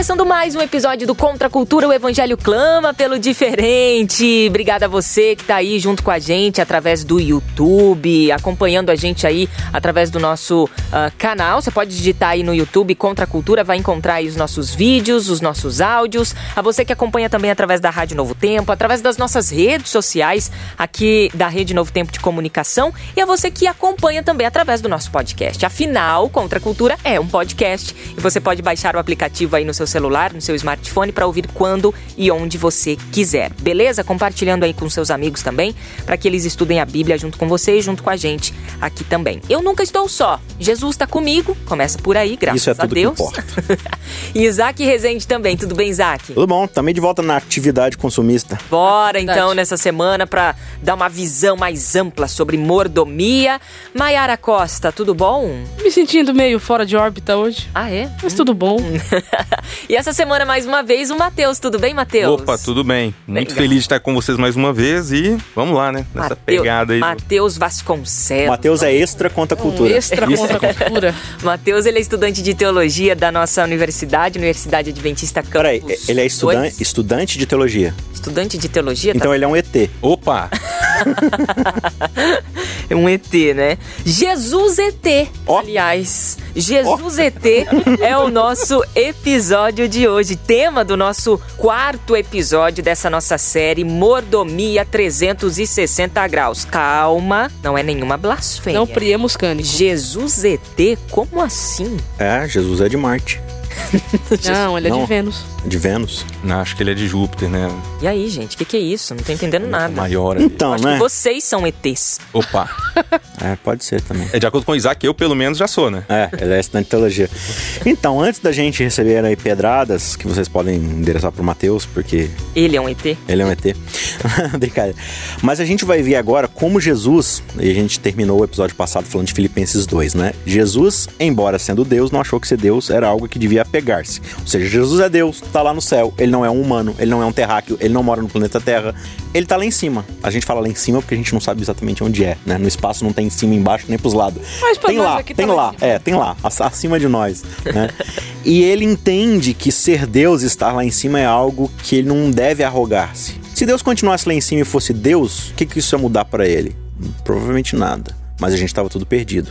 Começando mais um episódio do Contra a Cultura, o Evangelho clama pelo diferente. Obrigada a você que está aí junto com a gente através do YouTube, acompanhando a gente aí através do nosso uh, canal. Você pode digitar aí no YouTube Contra a Cultura, vai encontrar aí os nossos vídeos, os nossos áudios. A você que acompanha também através da Rádio Novo Tempo, através das nossas redes sociais aqui da Rede Novo Tempo de Comunicação e a você que acompanha também através do nosso podcast. Afinal, Contra a Cultura é um podcast e você pode baixar o aplicativo aí no seu celular, no seu smartphone, para ouvir quando e onde você quiser. Beleza? Compartilhando aí com seus amigos também, para que eles estudem a Bíblia junto com você e junto com a gente aqui também. Eu nunca estou só. Jesus está comigo. Começa por aí, graças Isso é a tudo Deus. Que importa. e Isaac Rezende também. Tudo bem, Isaac? Tudo bom, também de volta na atividade consumista. Bora então nessa semana para dar uma visão mais ampla sobre mordomia. Maiara Costa, tudo bom? Me sentindo meio fora de órbita hoje, Ah, é? mas tudo bom. e essa semana, mais uma vez, o Matheus. Tudo bem, Matheus? Opa, tudo bem. Muito Legal. feliz de estar com vocês mais uma vez e vamos lá, né? Nessa Mateu- pegada aí. Matheus Vasconcelos. Matheus é extra contra a Um cultura. extra Isso. contra a cultura. Matheus, ele é estudante de teologia da nossa universidade, Universidade Adventista Campus. Peraí, ele é estudan dois. estudante de teologia. Estudante de teologia? Então tá? ele é um ET. Opa! É um ET, né? Jesus ET. Ó. Aliás, Jesus ET é o nosso episódio de hoje. Tema do nosso quarto episódio dessa nossa série Mordomia 360 Graus. Calma, não é nenhuma blasfêmia. Não priemos cânico. Jesus ET? Como assim? É, Jesus é de Marte. Não, ele é Não. de Vênus. De Vênus. Não, acho que ele é de Júpiter, né? E aí, gente, o que, que é isso? Não tô entendendo nada. Maior ali. Então, Acho né? que vocês são ETs. Opa! É, pode ser também. É de acordo com o Isaac, eu pelo menos já sou, né? É, ele é estudante de teologia. Então, antes da gente receber aí pedradas, que vocês podem endereçar pro Matheus, porque Ele é um ET? Ele é um ET. Brincadeira. Mas a gente vai ver agora como Jesus, e a gente terminou o episódio passado falando de Filipenses 2, né? Jesus, embora sendo Deus, não achou que ser Deus era algo que devia apegar-se. Ou seja, Jesus é Deus, tá lá no céu, ele não é um humano, ele não é um terráqueo, ele não mora no planeta Terra, ele tá lá em cima. A gente fala lá em cima porque a gente não sabe exatamente onde é, né? No espaço não tem em cima, embaixo, nem pros lados. Mas pra tem nós lá, aqui tem tá lá cima. é, tem lá, ac- acima de nós, né? e ele entende que ser Deus, estar lá em cima é algo que ele não deve arrogar-se. Se Deus continuasse lá em cima e fosse Deus, o que, que isso ia mudar pra ele? Provavelmente nada. Mas a gente estava tudo perdido.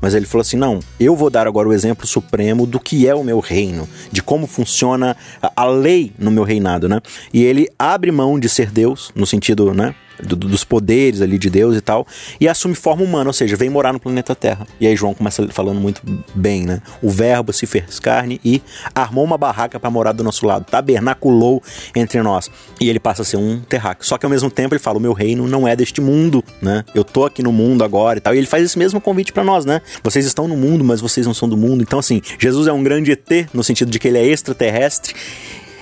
Mas ele falou assim: não, eu vou dar agora o exemplo supremo do que é o meu reino, de como funciona a lei no meu reinado, né? E ele abre mão de ser Deus, no sentido, né? Do- dos poderes ali de Deus e tal, e assume forma humana, ou seja, vem morar no planeta Terra. E aí João começa falando muito bem, né? O verbo se fez carne e armou uma barraca para morar do nosso lado, tabernaculou entre nós. E ele passa a ser um terráqueo. Só que ao mesmo tempo ele fala: "O meu reino não é deste mundo, né? Eu tô aqui no mundo agora e tal". E ele faz esse mesmo convite para nós, né? Vocês estão no mundo, mas vocês não são do mundo. Então assim, Jesus é um grande ET no sentido de que ele é extraterrestre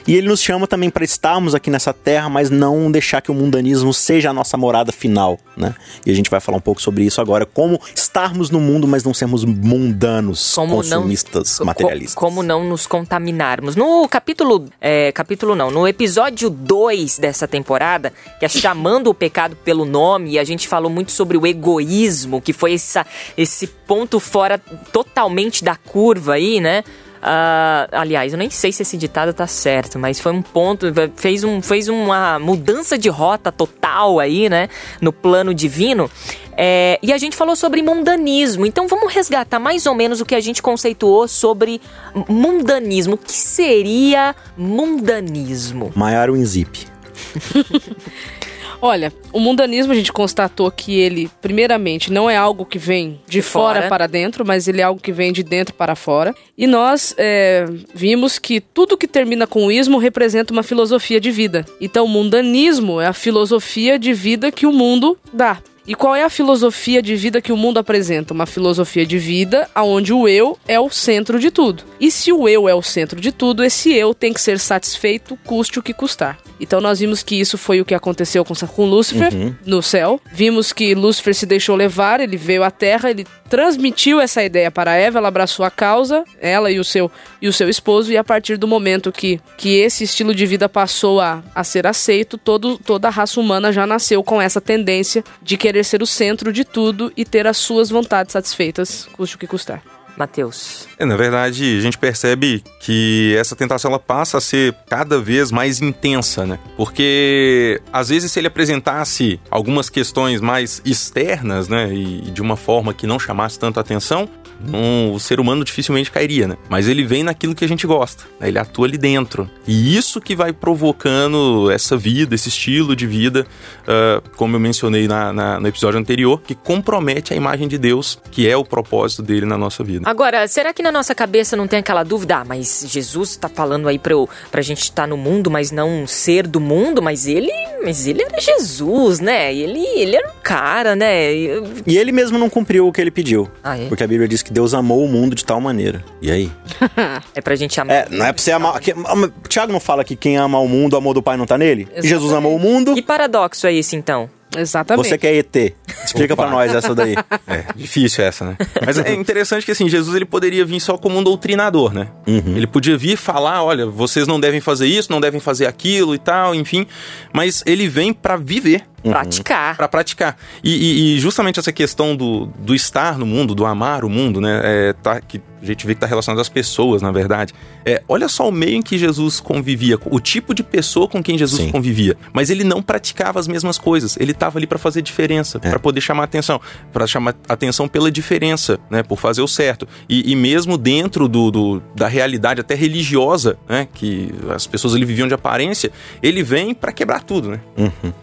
e ele nos chama também para estarmos aqui nessa terra, mas não deixar que o mundanismo seja a nossa morada final, né? E a gente vai falar um pouco sobre isso agora, como estarmos no mundo, mas não sermos mundanos, Como consumistas, não, materialistas. co- como não nos contaminarmos. No capítulo. é, capítulo não, no episódio 2 dessa temporada, que é chamando o pecado pelo nome, e a gente falou muito sobre o egoísmo, que foi essa, esse ponto fora totalmente da curva aí, né? Ah, aliás, eu nem sei se esse ditado tá certo, mas foi um ponto, fez, um, fez uma mudança de rota total aí, né? No plano divino. É, e a gente falou sobre mundanismo. Então vamos resgatar mais ou menos o que a gente conceituou sobre mundanismo. O que seria mundanismo? Maiara Winzip. Olha, o mundanismo a gente constatou que ele, primeiramente, não é algo que vem de, De fora. fora. para dentro, mas ele é algo que vem de dentro para fora. E nós é, vimos que tudo que termina com o ismo representa uma filosofia de vida. Então, o mundanismo é a filosofia de vida que o mundo dá. E qual é a filosofia de vida que o mundo apresenta? Uma filosofia de vida onde o eu é o centro de tudo. E se o eu é o centro de tudo, esse eu tem que ser satisfeito, custe o que custar. Então nós vimos que isso foi o que aconteceu com, com Lúcifer no céu. Vimos que Lúcifer se deixou levar, ele veio à Terra, ele transmitiu essa ideia para Eva, ela abraçou a causa, ela e o seu, e o seu esposo, e a partir do momento que, que esse estilo de vida passou a, a ser aceito, todo, toda a raça humana já nasceu com essa tendência de querer ser o centro de tudo e ter as suas vontades satisfeitas, custe o que custar. Matheus. É, na verdade, a gente percebe que essa tentação ela passa a ser cada vez mais intensa, né? Porque às vezes se ele apresentasse algumas questões mais externas, né, e de uma forma que não chamasse tanta atenção, não, o ser humano dificilmente cairia, né? Mas ele vem naquilo que a gente gosta, né? ele atua ali dentro. E isso que vai provocando essa vida, esse estilo de vida, uh, como eu mencionei na, na, no episódio anterior, que compromete a imagem de Deus, que é o propósito dele na nossa vida. Agora, será que na nossa cabeça não tem aquela dúvida? Ah, mas Jesus tá falando aí pra, eu, pra gente estar no mundo, mas não ser do mundo, mas ele. Mas ele era Jesus, né? Ele, ele era um cara, né? E- E ele mesmo não cumpriu o que ele pediu. Ah, é? Porque a Bíblia diz que Deus amou o mundo de tal maneira. E aí? É pra gente amar. É, não é pra você amar. que- o Tiago não fala que quem ama o mundo, o amor do Pai não tá nele? E Jesus amou o mundo. Que paradoxo é esse, então? Exatamente. Você que é ET. Explica Opa. pra nós essa daí. É, difícil essa, né? Mas é interessante que, assim, Jesus ele poderia vir só como um doutrinador, né? Ele podia vir falar, olha, vocês não devem fazer isso, não devem fazer aquilo e tal, enfim. Mas ele vem pra viver. Praticar. Pra praticar. E, e- e justamente essa questão do, do estar no mundo, do amar o mundo, né? É, tá, que a gente vê que tá relacionado às pessoas, na verdade. É, olha só o meio em que Jesus convivia, o tipo de pessoa com quem Jesus Sim. convivia. Mas ele não praticava as mesmas coisas. Ele tava ali pra fazer diferença, pra poder chamar atenção, Pra chamar atenção pela diferença, né? Por fazer o certo. E, e mesmo dentro do, do- da realidade até religiosa, né? Que as pessoas ali viviam de aparência, ele vem pra quebrar tudo, né?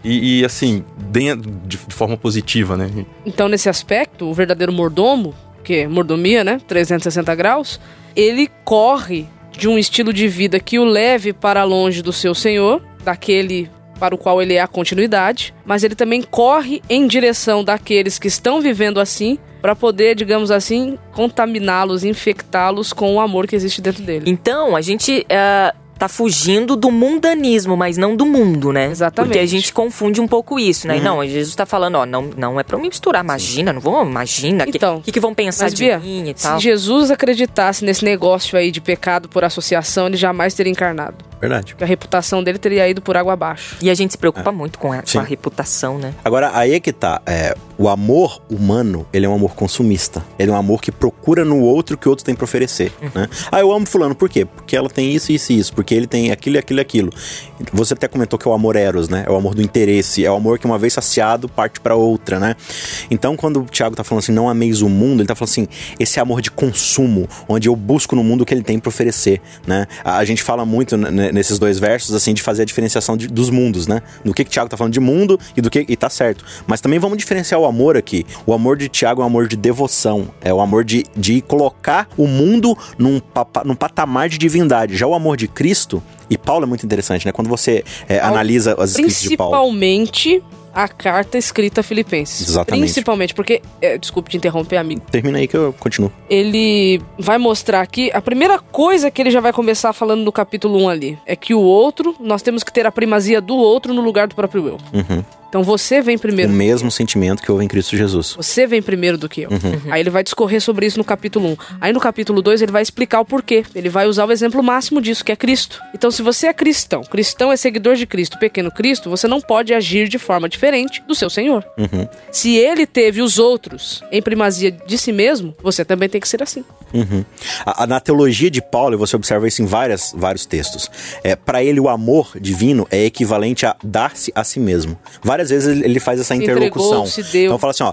E, e, assim, dentro, de, de forma positiva, né? Então, nesse aspecto, o verdadeiro mordomo, que é mordomia, né? 360 graus, ele corre de um estilo de vida que o leve para longe do seu senhor, daquele para o qual ele é a continuidade, mas ele também corre em direção daqueles que estão vivendo assim, para poder, digamos assim, contaminá-los, infectá-los com o amor que existe dentro dele. Então, a gente ah, tá fugindo do mundanismo, mas não do mundo, né? Exatamente. Porque a gente confunde um pouco isso, né? Não, Jesus tá falando, ó, não, não é pra eu me misturar. Imagina, não vou, imagina. O Então, que, que, que vão pensar Mas, de Bia, mim e se tal? Jesus acreditasse nesse negócio aí de pecado por associação, ele jamais teria encarnado. Verdade. Porque a reputação dele teria ido por água abaixo. E a gente se preocupa muito com a, com a reputação, né? Agora, aí é que tá. É, o amor humano, ele é um amor consumista. Ele é um amor que procura no outro o que o outro tem pra oferecer, né? Ah, eu amo fulano, por quê? Porque ela tem isso, isso e isso. Porque ele tem aquilo, aquilo e aquilo. Você até comentou que é o amor eros, né? É o amor do interesse. É o amor que uma vez saciado parte pra outra, né? Então, quando o Tiago tá falando assim, não ameis o mundo, ele tá falando assim, esse amor de consumo, onde eu busco no mundo o que ele tem pra oferecer, né? A, a gente fala muito né, nesses dois versos, assim, de fazer a diferenciação de- dos mundos, né? Do que que Tiago tá falando de mundo e do que... E tá certo. Mas também vamos diferenciar o amor aqui. O amor de Tiago é um amor de devoção. É o amor de, de colocar o mundo num, papa- num patamar de divindade. Já o amor de Cristo... E Paulo é muito interessante, né? Quando você é, analisa as escritas de Paulo. Principalmente a carta escrita a Filipenses. Exatamente. Principalmente, porque. é, desculpe te interromper, amigo. Termina aí que eu continuo. Ele vai mostrar aqui. A primeira coisa que ele já vai começar falando no capítulo 1 ali é que o outro, nós temos que ter a primazia do outro no lugar do próprio eu. Uhum. Então você vem O primeiro. mesmo sentimento que houve em Cristo Jesus. Você vem primeiro do que eu. Uhum. Aí ele vai discorrer sobre isso no capítulo 1. Aí no capítulo 2 ele vai explicar o porquê. Ele vai usar o exemplo máximo disso, que é Cristo. Então, se você é cristão, cristão é seguidor de Cristo, pequeno Cristo, você não pode agir de forma diferente do seu Senhor. Uhum. Se ele teve os outros em primazia de si mesmo, você também tem que ser assim. Uhum. A- a- na teologia de Paulo, você observa isso em várias, vários textos, é, para ele o amor divino é equivalente a dar-se a si mesmo. Várias vezes ele, faz essa Se interlocução. se deu. Então fala assim, ó,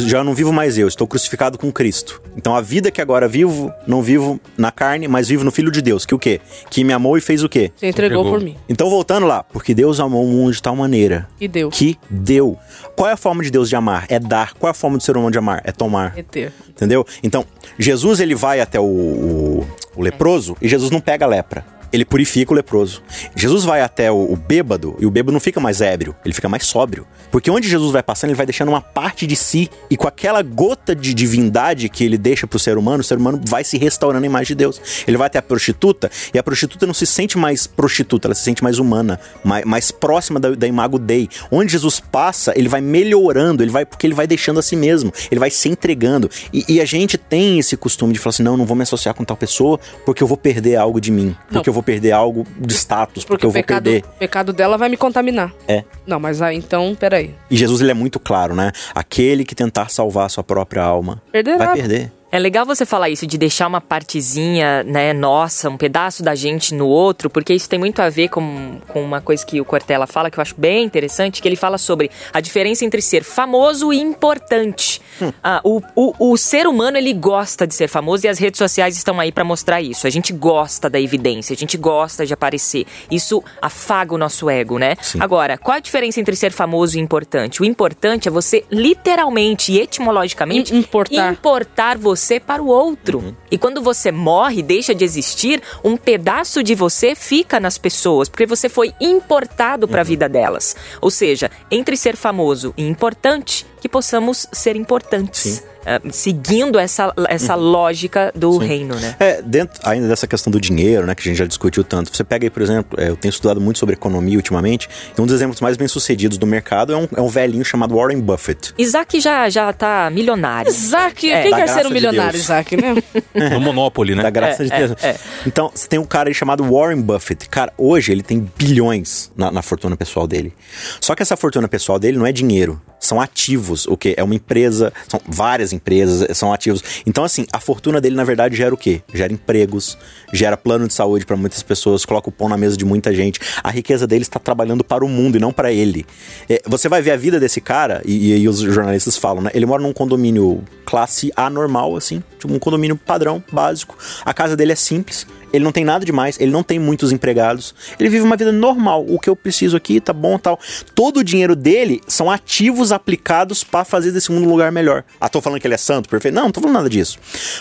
já não vivo mais eu, estou crucificado com Cristo. Então a vida que agora vivo, não vivo na carne, mas vivo no Filho de Deus, que o quê? Que me amou e fez o quê? Você entregou, entregou. por mim. Então voltando lá, porque Deus amou o mundo de tal maneira E deu. que deu. Qual é a forma de Deus de amar? É dar. Qual é a forma do ser humano de amar? É tomar. Reter. Entendeu? Então, Jesus ele vai até o, o- o leproso e Jesus não pega a lepra. Ele purifica o leproso. Jesus vai até o, o bêbado e o bêbado não fica mais ébrio, ele fica mais sóbrio. Porque onde Jesus vai passando, ele vai deixando uma parte de si e com aquela gota de divindade que ele deixa pro ser humano, o ser humano vai se restaurando a imagem de Deus. Ele vai até a prostituta e a prostituta não se sente mais prostituta, ela se sente mais humana, mais, mais próxima da, da imago Dei. Onde Jesus passa, ele vai melhorando, ele vai porque ele vai deixando a si mesmo, ele vai se entregando. E, e a gente tem esse costume de falar assim: não, não vou me associar com tal pessoa porque eu vou perder algo de mim, porque Não. eu vou perder algo de status, porque, Porque eu vou pecado, perder. o pecado dela vai me contaminar. É. Não, mas aí então, peraí. E Jesus ele é muito claro, né? Aquele que tentar salvar a sua própria alma Perderá. vai perder. É legal você falar isso de deixar uma partezinha, né, nossa, um pedaço da gente no outro, porque isso tem muito a ver com, com uma coisa que o Cortella fala que eu acho bem interessante, que ele fala sobre a diferença entre ser famoso e importante. Ah, o, o, o ser humano, ele gosta de ser famoso e as redes sociais estão aí pra mostrar isso. A gente gosta da evidência, a gente gosta de aparecer. Isso afaga o nosso ego, né? Sim. Agora, qual a diferença entre ser famoso e importante? O importante é você literalmente e etimologicamente Im- importar. importar você para o outro. E quando você morre, deixa de existir, um pedaço de você fica nas pessoas, porque você foi importado para a vida delas. Ou seja, entre ser famoso e importante, que possamos ser importantes. Sim. Ah, seguindo essa, essa lógica do reino, né? É, dentro ainda dessa questão do dinheiro, né, que a gente já discutiu tanto. Você pega aí, por exemplo, é, eu tenho estudado muito sobre economia ultimamente, e um dos exemplos mais bem sucedidos do mercado é um, é um velhinho chamado Warren Buffett. Isaac já, já tá milionário. Isaac, É, quem da quer ser um de milionário, Deus. Isaac, né? No Monopoly, né? Da graça É, de é, Deus. é. Então, você tem um cara aí chamado Warren Buffett. Cara, hoje ele tem bilhões na, na fortuna pessoal dele. Só que essa fortuna pessoal dele não é dinheiro, são ativos. O quê? É uma empresa, são várias empresas, são ativos. Então, assim, a fortuna dele, na verdade, gera o quê? Gera empregos, gera plano de saúde para muitas pessoas, coloca o pão na mesa de muita gente. A riqueza dele está trabalhando para o mundo e não para ele. É, você vai ver a vida desse cara, e, e aí os jornalistas falam, né? Ele mora num condomínio classe A normal, assim, tipo um condomínio padrão, básico. A casa dele é simples, ele não tem nada demais, ele não tem muitos empregados. Ele vive uma vida normal. O que eu preciso aqui tá bom, tal. Todo o dinheiro dele são ativos aplicados para fazer desse mundo um lugar melhor. Ah, tô falando que ele é santo, perfeito? Não, não tô falando nada disso.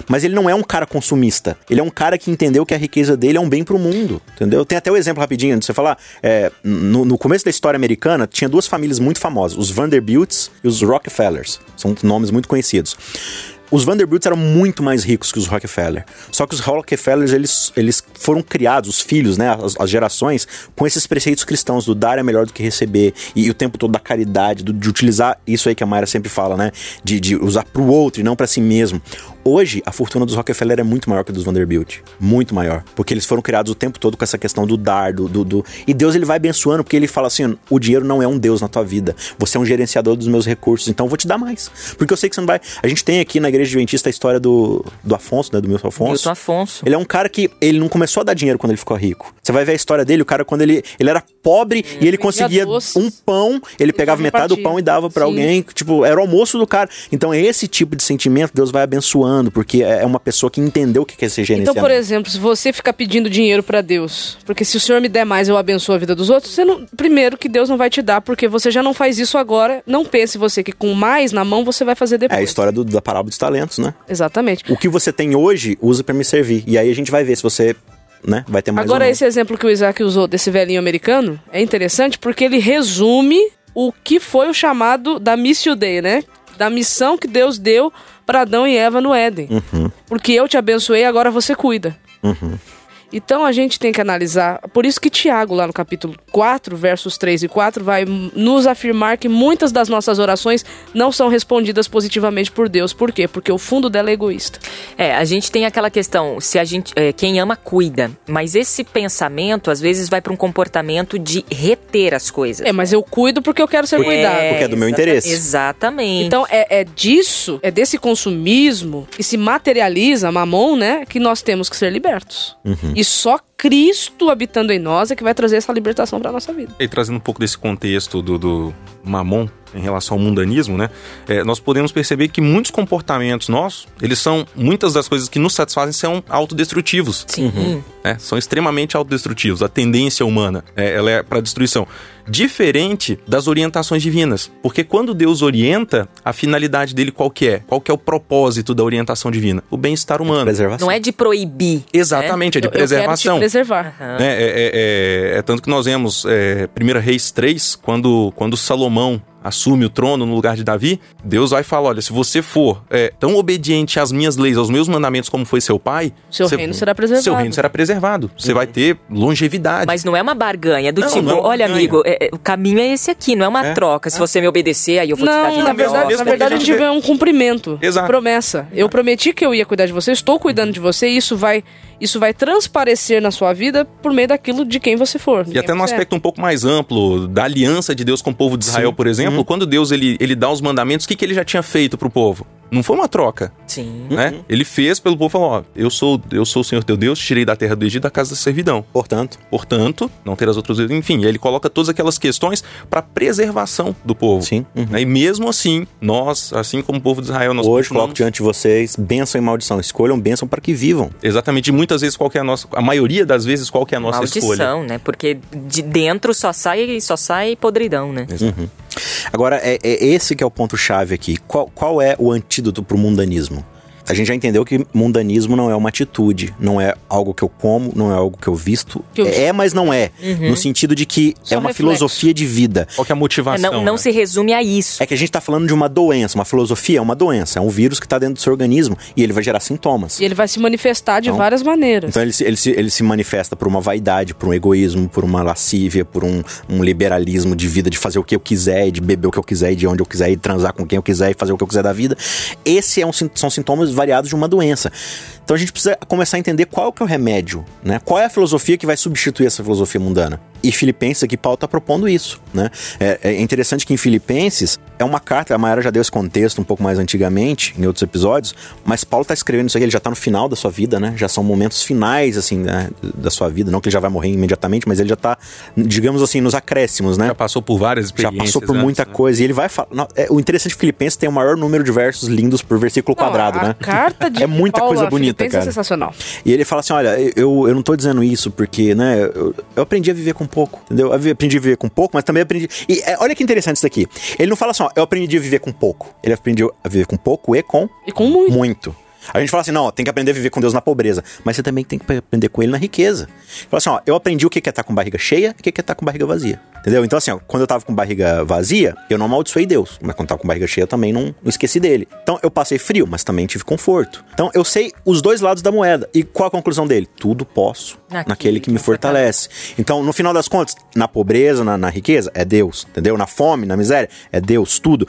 Mas ele não é um cara consumista. Ele é um cara que entendeu que a riqueza dele é um bem pro mundo, entendeu? Tem até o exemplo rapidinho de você falar. é, no, no começo da história americana, tinha duas famílias muito famosas: os Vanderbilts e os Rockefellers. São nomes muito conhecidos. Os Vanderbilts eram muito mais ricos que os Rockefeller. Só que os Rockefellers, eles, eles foram criados, os filhos, né, as, as gerações, com esses preceitos cristãos do dar é melhor do que receber, e, o tempo todo da caridade, do- de utilizar isso aí que a Mayra sempre fala, né, de, de usar pro outro e não para si mesmo. Hoje, a fortuna dos Rockefeller é muito maior que a dos Vanderbilt. Muito maior. Porque eles foram criados o tempo todo com essa questão do dar, do, do, do- E Deus ele vai abençoando, porque ele fala assim: o dinheiro não é um Deus na tua vida. Você é um gerenciador dos meus recursos, então eu vou te dar mais. Porque eu sei que você não vai. A gente tem aqui na igreja adventista a história do, do Afonso, né? Do Milton Afonso. Milton Afonso. Ele é um cara que ele não começou a dar dinheiro quando ele ficou rico. Você vai ver a história dele, o cara quando ele, ele era pobre e ele conseguia doces. um pão, ele pegava metade do pão e dava pra Sim. alguém, tipo, era o almoço do cara. Então é esse tipo de sentimento Deus vai abençoando, porque é é uma pessoa que entendeu o que quer ser Então, gerenciamento. por exemplo, se você ficar pedindo dinheiro pra Deus, porque se o Senhor me der mais, eu abençoo a vida dos outros, você não, primeiro que Deus não vai te dar, porque você já não faz isso agora. Não pense você que com mais na mão você vai fazer É depois. a história do- da parábola dos talentos, né? Exatamente. O que você tem hoje, usa pra me servir. E aí a gente vai ver se você, né, vai ter mais Agora, esse exemplo que o Isaac usou desse velhinho americano é interessante porque ele resume o que foi o chamado da Missio Dei, né? Da missão que Deus deu para Adão e Eva no Éden. Uhum. Porque eu te abençoei, agora você cuida. Então a gente tem que analisar. Por isso que Tiago, lá no capítulo 4, versos 3 e 4, vai nos afirmar que muitas das nossas orações não são respondidas positivamente por Deus. Por quê? Porque o fundo dela é egoísta. É, a gente tem aquela questão, se a gente, é, quem ama cuida, mas esse pensamento às vezes vai para um comportamento de reter as coisas. É, mas eu cuido porque eu quero ser cuidado. Porque é do meu interesse. Exatamente. Então é, é disso, é desse consumismo que se materializa, mamon, né? Que nós temos que ser libertos. E só Cristo habitando em nós é que vai trazer essa libertação pra nossa vida. E trazendo um pouco desse contexto do, do Mamon, em relação ao mundanismo, né? É, nós podemos perceber que muitos comportamentos nossos, eles são, muitas das coisas que nos satisfazem são autodestrutivos. Sim. né? São extremamente autodestrutivos. A tendência humana, é, ela é para destruição. Diferente das orientações divinas. Porque quando Deus orienta, a finalidade dele qual que é? Qual que é o propósito da orientação divina? O bem-estar humano. Preservação. Não é de proibir. Exatamente, é de Eu- eu quero te preservação. preservar. Aham. né? É, é- é- é tanto que nós vemos é, 1 Reis 3, quando, quando Salomão assume o trono no lugar de Davi, Deus vai falar: olha, se você for é, tão obediente às minhas leis, aos meus mandamentos como foi seu pai, Seu você- reino será preservado. Seu reino será preservado. Você vai ter longevidade. Mas não é uma barganha, do Não, tipo, não é olha, barganha. amigo, é- é, o caminho é esse aqui, não é uma É, troca. Se você me obedecer, aí eu vou te dar Não, vida na verdade, mesmo na verdade a gente vê um cumprimento. Exato. Promessa. Eu prometi que eu ia cuidar de você, estou cuidando de você, e isso vai, isso vai transparecer na sua vida por meio daquilo de quem você for. E quem até no você é. aspecto um pouco mais amplo da aliança de Deus com o povo de Israel, por exemplo, quando Deus ele, ele dá os mandamentos, o que, que ele já tinha feito pro povo? Não foi uma troca, Sim. né? Ele fez pelo povo e falou: ó, eu sou, eu sou o Senhor teu Deus, tirei da terra do Egito da casa da servidão. Portanto, Portanto, não terás outros deuses. Enfim, ele coloca todas aquelas questões para preservação do povo. sim. Uhum. Né? E mesmo assim, nós, assim como o povo de Israel, nós Hoje continuamos- coloco diante de vocês bênção e maldição. Escolham bênção para que vivam. Exatamente, e muitas vezes qual que é a nossa, a maioria das vezes qual que é a nossa escolha. Maldição, né? Porque de dentro só sai, só sai podridão, né? Agora, é, é esse que é o ponto-chave aqui. Qual, qual é o antídoto pro mundanismo? A gente já entendeu que mundanismo não é uma atitude, não é algo que eu como, não é algo que eu visto. Que eu- É, mas não é. No sentido de que Só é uma reflexo. filosofia de vida. Qual que é a É, motivação? não não né? se resume a isso. É que a gente tá falando de uma doença, uma filosofia é uma doença, é um vírus que tá dentro do seu organismo e ele vai gerar sintomas. E ele vai se manifestar de Então- várias maneiras. Então ele se, ele, se, ele se manifesta por uma vaidade, por um egoísmo, por uma lascívia, por um, um liberalismo de vida, de fazer o que eu quiser, de beber o que eu quiser, de onde eu quiser, e de transar com quem eu quiser, e fazer o que eu quiser da vida. Esse é um, são sintomas variados de uma doença. Então a gente precisa começar a entender qual que é o remédio, né? Qual é a filosofia que vai substituir essa filosofia mundana. E Filipenses aqui, Paulo está propondo isso, né? É, é interessante que em Filipenses é uma carta, a Mayara já deu esse contexto um pouco mais antigamente, em outros episódios, mas Paulo está escrevendo isso aqui, ele já está no final da sua vida, né? Já são momentos finais, assim, né, da sua vida. Não que ele já vai morrer imediatamente, mas ele já está, digamos assim, nos acréscimos, né? Já passou por várias Já experiências. passou por antes, muita né? coisa. E ele vai falar. não, é, o interessante é que Filipenses tem o maior número de versos lindos por versículo Não, quadrado, a né? carta de É muita Paulo coisa a bonita, Filipenses cara. É sensacional. E ele fala assim: olha, eu, eu não tô dizendo isso porque, né, eu, eu aprendi a viver com pouco, entendeu? Eu aprendi a viver com pouco, mas também aprendi. E é, olha que interessante isso daqui. Ele não fala assim, ó, eu aprendi a viver com pouco. Ele aprendeu a viver com pouco e com E com muito. muito. A gente fala assim, não, tem que aprender a viver com Deus na pobreza, mas você também tem que aprender com Ele na riqueza. Fala assim, ó, eu aprendi o que é estar com barriga cheia e o que é estar com barriga vazia. Entendeu? Então, assim, ó, quando eu tava com barriga vazia, eu não amaldiçoei Deus. Mas quando tava com barriga cheia, eu também não, não esqueci dele. Então, eu passei frio, mas também tive conforto. Então, eu sei os dois lados da moeda. E qual a conclusão dele? Tudo posso Naquele naquele que me fortalece. fortalece. Então, no final das contas, na pobreza, na, na riqueza, é Deus. Entendeu? Na fome, na miséria, é Deus, tudo.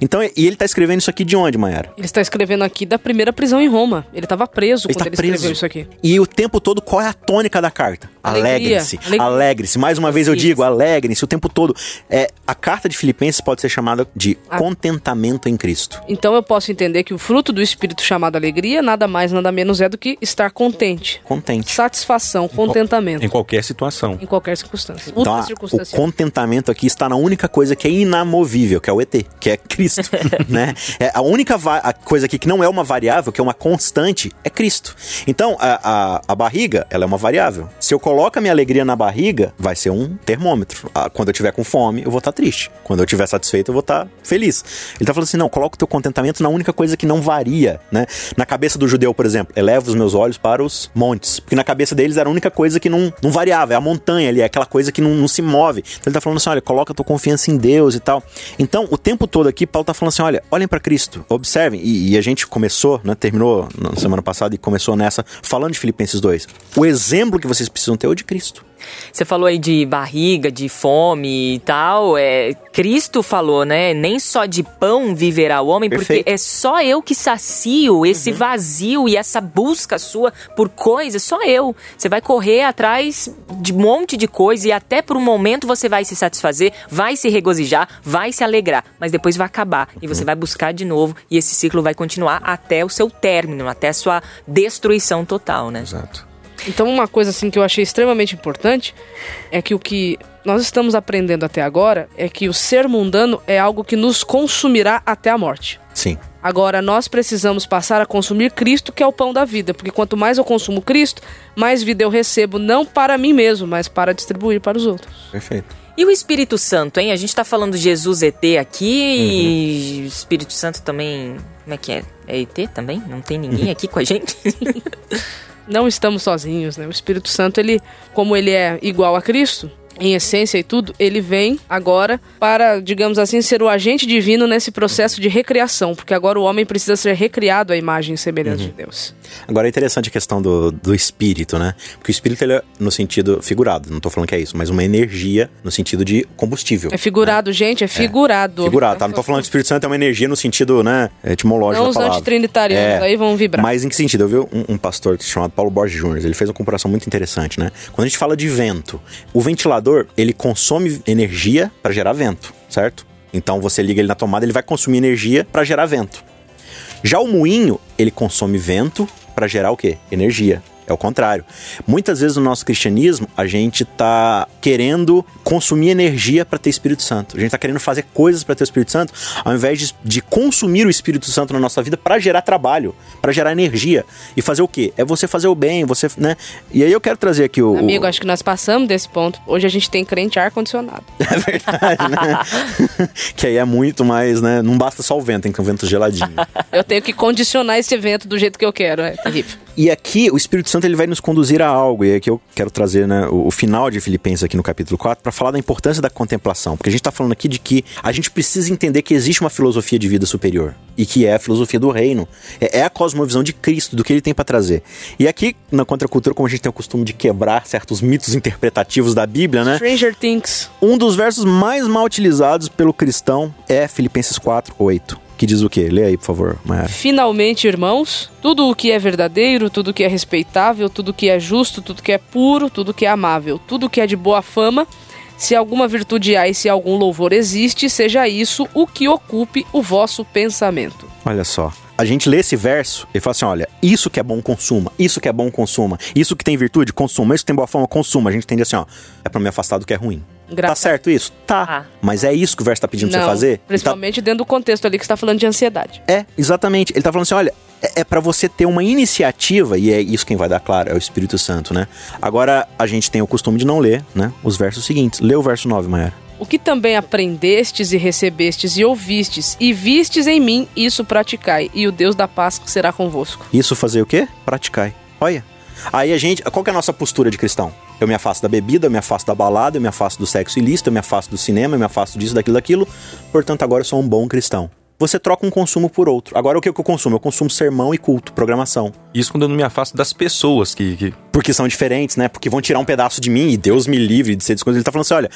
Então, e ele tá escrevendo isso aqui de onde, Mayara? Ele está escrevendo aqui da primeira prisão em Roma. Ele estava preso Ele quando tá ele preso. escreveu isso aqui. E o tempo todo, qual é a tônica da carta? Alegre-se. Alegre-se. Mais uma vez eu digo, alegre-se o tempo todo. É, a carta de Filipenses pode ser chamada de contentamento em Cristo. Então eu posso entender que o fruto do espírito chamado alegria nada mais, nada menos é do que estar contente. Contente. Satisfação, contentamento. Em qualquer situação. Em qualquer circunstância. Então, a- o circunstância. contentamento aqui está na única coisa que é inamovível, que é o ET, que é Cristo, né? É, a única a coisa aqui que não é uma variável, que é uma constante, é Cristo. Então, a, a, a barriga, ela é uma variável. Se eu coloco a minha alegria na barriga, vai ser um termômetro. Ah, quando eu tiver com fome, eu vou estar triste. Quando eu tiver satisfeito, eu vou estar feliz. Ele tá falando assim, não, coloca o teu contentamento na única coisa que não varia, né? Na cabeça do judeu, por exemplo, eleva os meus olhos para os montes. Porque na cabeça deles era a única coisa que não, não variava, é a montanha ali, é aquela coisa que não, não se move. Então ele tá falando assim, olha, coloca a tua confiança em Deus e tal. Então, o tempo todo aqui, Paulo tá falando assim, olha, olhem para Cristo, observem. E, e a gente começou, né, terminou na semana passada e começou nessa, falando de Filipenses 2. O exemplo que vocês precisam é o de Cristo. Você falou aí de barriga, de fome e tal. É, Cristo falou, né? Nem só de pão viverá o homem, Perfeito. porque é só eu que sacio esse vazio e essa busca sua por coisas, só eu. Você vai correr atrás de um monte de coisa e até por um momento você vai se satisfazer, vai se regozijar, vai se alegrar, mas depois vai acabar e você vai buscar de novo e esse ciclo vai continuar até o seu término, até a sua destruição total, né? Exato. Então, uma coisa assim que eu achei extremamente importante é que o que nós estamos aprendendo até agora é que o ser mundano é algo que nos consumirá até a morte. Sim. Agora, nós precisamos passar a consumir Cristo, que é o pão da vida, porque quanto mais eu consumo Cristo, mais vida eu recebo, não para mim mesmo, mas para distribuir para os outros. Perfeito. E o Espírito Santo, hein? A gente tá falando de Jesus ET aqui e o Espírito Santo também. Como é que é? É ET também? Não tem ninguém aqui com a gente? Não estamos sozinhos, né? O Espírito Santo, ele, como ele é igual a Cristo, em essência e tudo, ele vem agora para, digamos assim, ser o agente divino nesse processo de recriação, porque agora o homem precisa ser recriado à imagem e semelhança de Deus. Agora é interessante a questão do, do espírito, né? Porque o espírito ele é no sentido figurado, não tô falando que é isso, mas uma energia no sentido de combustível. É figurado, gente, é figurado. Figurado, tá? Não tô falando que o Espírito Santo é uma energia no sentido, né, etimológico Não da os palavra. antitrinitarianos, aí vão vibrar. Mas em que sentido? Eu vi um, um pastor chamado Paulo Borges Júnior, ele fez uma comparação muito interessante, né? Quando a gente fala de vento, o ventilador, ele consome energia para gerar vento, certo? Então você liga ele na tomada, ele vai consumir energia para gerar vento. Já o moinho, ele consome vento para gerar o quê? Energia. É o contrário. Muitas vezes no nosso cristianismo, a gente tá querendo consumir energia para ter Espírito Santo. A gente tá querendo fazer coisas para ter o Espírito Santo, ao invés de, de consumir o Espírito Santo na nossa vida para gerar trabalho, para gerar energia. E fazer o quê? É você fazer o bem, você, né? E aí eu quero trazer aqui o. Amigo, o... acho que nós passamos desse ponto. Hoje a gente tem crente ar-condicionado. É verdade, né? que aí é muito mais, né? Não basta só o vento, tem que ter um vento geladinho. Eu tenho que condicionar esse evento do jeito que eu quero. É terrível. E aqui o Espírito Santo ele vai nos conduzir a algo, e aqui eu quero trazer né, o, o final de Filipenses aqui no capítulo 4 para falar da importância da contemplação, porque a gente está falando aqui de que a gente precisa entender que existe uma filosofia de vida superior e que é a filosofia do reino, é, é a cosmovisão de Cristo, do que ele tem para trazer. E aqui na contracultura, como a gente tem o costume de quebrar certos mitos interpretativos da Bíblia, né? Stranger Things. Um dos versos mais mal utilizados pelo cristão é Filipenses 4, 8. Que diz o quê? Lê aí, por favor, Mayara. Finalmente, irmãos, tudo o que é verdadeiro, tudo o que é respeitável, tudo o que é justo, tudo que é puro, tudo que é amável, tudo o que é de boa fama, se alguma virtude há e se algum louvor existe, seja isso o que ocupe o vosso pensamento. Olha só. A gente lê esse verso e fala assim: olha, isso que é bom, consuma. Isso que é bom, consuma. Isso que tem virtude, consuma. Isso que tem boa fama, consuma. A gente entende assim: ó, é pra me afastar do que é ruim. Gra- Tá certo isso? Tá. Tá. Mas é isso que o verso tá pedindo pra Não, você fazer? Ele tá- principalmente dentro do contexto ali que você tá falando de ansiedade. É, exatamente. Ele tá falando assim: olha, é, é para você ter uma iniciativa, e é isso quem vai dar claro, é o Espírito Santo, né? Agora, a gente tem o costume de não ler, né? Os versos seguintes. Lê o verso 9, Mayara. O que também aprendestes e recebestes e ouvistes e vistes em mim, isso praticai, e o Deus da paz será convosco. Isso fazer o quê? Praticai. Olha. Aí a gente. Qual que é a nossa postura de cristão? Eu me afasto da bebida, eu me afasto da balada, eu me afasto do sexo ilícito, eu me afasto do cinema, eu me afasto disso, daquilo, daquilo. Portanto, agora eu sou um bom cristão. Você troca um consumo por outro. Agora o que que eu consumo? Eu consumo sermão e culto, programação. Isso quando eu não me afasto das pessoas que, que Porque são diferentes, né? Porque vão tirar um pedaço de mim e Deus me livre de ser desconhecido. Ele tá falando assim: olha,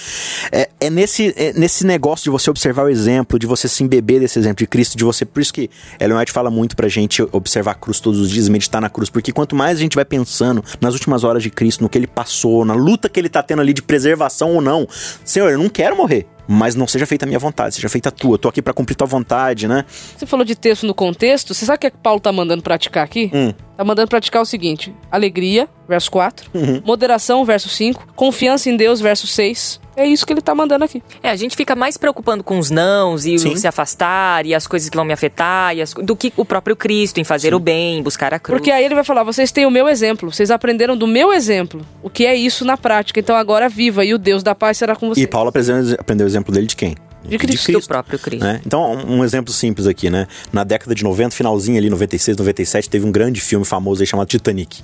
é, é nesse, é nesse negócio de você observar o exemplo, de você se embeber desse exemplo de Cristo, de você. Por isso que Ellen White fala muito pra gente observar a cruz todos os dias, meditar na cruz. Porque quanto mais a gente vai pensando nas últimas horas de Cristo, no que ele passou, na luta que ele tá tendo ali de preservação ou não, Senhor, eu não quero morrer. Mas não seja feita a minha vontade, seja feita a tua. Eu tô aqui pra cumprir tua vontade, né? Você falou de texto no contexto, você sabe o que, é que Paulo tá mandando praticar aqui? Hum. Tá mandando praticar o seguinte: alegria, verso 4, Uhum. moderação, verso 5, confiança em Deus, verso 6. É isso que ele tá mandando aqui. É, a gente fica mais preocupando com os nãos e o Sim. se afastar e as coisas que vão me afetar e as do que o próprio Cristo em fazer o bem, buscar a cruz. Porque aí ele vai falar: vocês têm o meu exemplo, vocês aprenderam do meu exemplo. O que é isso na prática? Então agora viva e o Deus da paz será com vocês. E Paulo aprendeu o exemplo dele de quem? De Cristo. do próprio Cristo. né? Então, um, exemplo simples aqui, né? Na década de 90, finalzinho ali, 96, 97, teve um grande filme famoso aí chamado Titanic.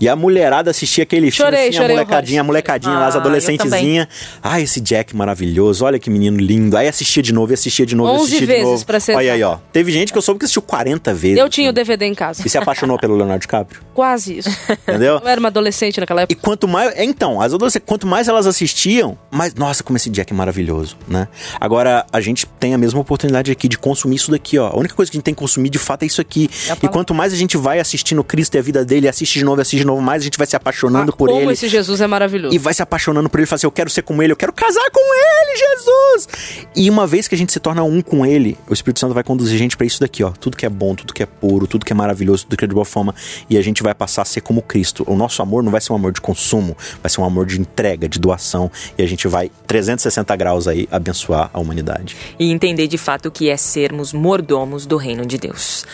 E a mulherada assistia aquele Chorei, filme, assim, chorei a molecadinha, a molecadinha lá, as Ah, eu adolescentezinhas. Ah, esse Jack maravilhoso, olha que menino lindo. Aí assistia de novo, e assistia de novo, e 11 assistia de novo. pra ser Olha aí, ó. Teve gente que eu soube que assistiu 40 vezes. Eu tinha o DVD em casa. E se apaixonou pelo Leonardo DiCaprio, Quase isso. entendeu? Eu era uma adolescente naquela E época. quanto mais. é, Então, as adolescentes, quanto mais elas assistiam, mais. Nossa, como esse Jack é maravilhoso, né? Agora. Agora, a gente tem a mesma oportunidade aqui de consumir isso daqui, ó. A única coisa que a gente tem que consumir de fato é isso aqui. É e quanto mais a gente vai assistindo Cristo e a vida dele, assiste de novo, assiste de novo, mais a gente vai se apaixonando Ah, por como ele. esse Jesus é maravilhoso. E vai se apaixonando por ele, fala assim, eu quero ser como ele, eu quero casar com ele, Jesus! E uma vez que a gente se torna um com ele, o Espírito Santo vai conduzir a gente pra isso daqui, ó. Tudo que é bom, tudo que é puro, tudo que é maravilhoso, tudo que é de boa forma. E a gente vai passar a ser como Cristo. O nosso amor não vai ser um amor de consumo, vai ser um amor de entrega, de doação. E a gente vai 360 graus aí abençoar a humanidade. e entender de fato o que é sermos mordomos do reino de Deus.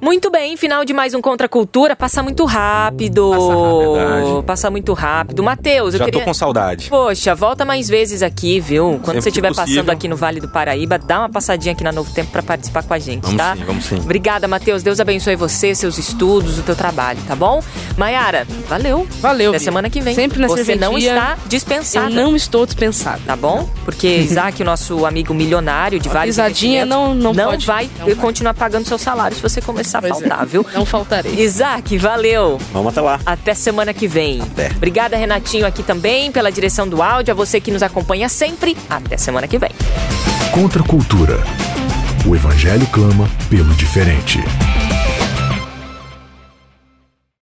Muito bem, final de mais um Contra a Cultura. Passa muito rápido. Passa rápido. Passa muito rápido. Matheus, eu Já queria... tô com saudade. Poxa, volta mais vezes aqui, viu? Quando Sempre você estiver passando aqui no Vale do Paraíba, dá uma passadinha aqui na Novo Tempo pra participar com a gente, Vamos tá? sim, vamos sim. Obrigada, Matheus. Deus abençoe você, seus estudos, o teu trabalho, tá bom? Maiara, valeu. Valeu, Até semana que vem. Sempre na Você não está dispensada. Eu não estou dispensado. Tá bom? Porque Isaac, o nosso amigo milionário de A vários pisadinha investimentos, não- não pode- vai não vai. continuar pagando seu salário se você começar a Pois é. faltar, viu? Não faltarei. Isaac, valeu. Vamos até lá. Até semana que vem. Até. Obrigada, Renatinho, aqui também, pela direção do áudio. A você que nos acompanha sempre. Até semana que vem. Contra a cultura. O evangelho clama pelo diferente.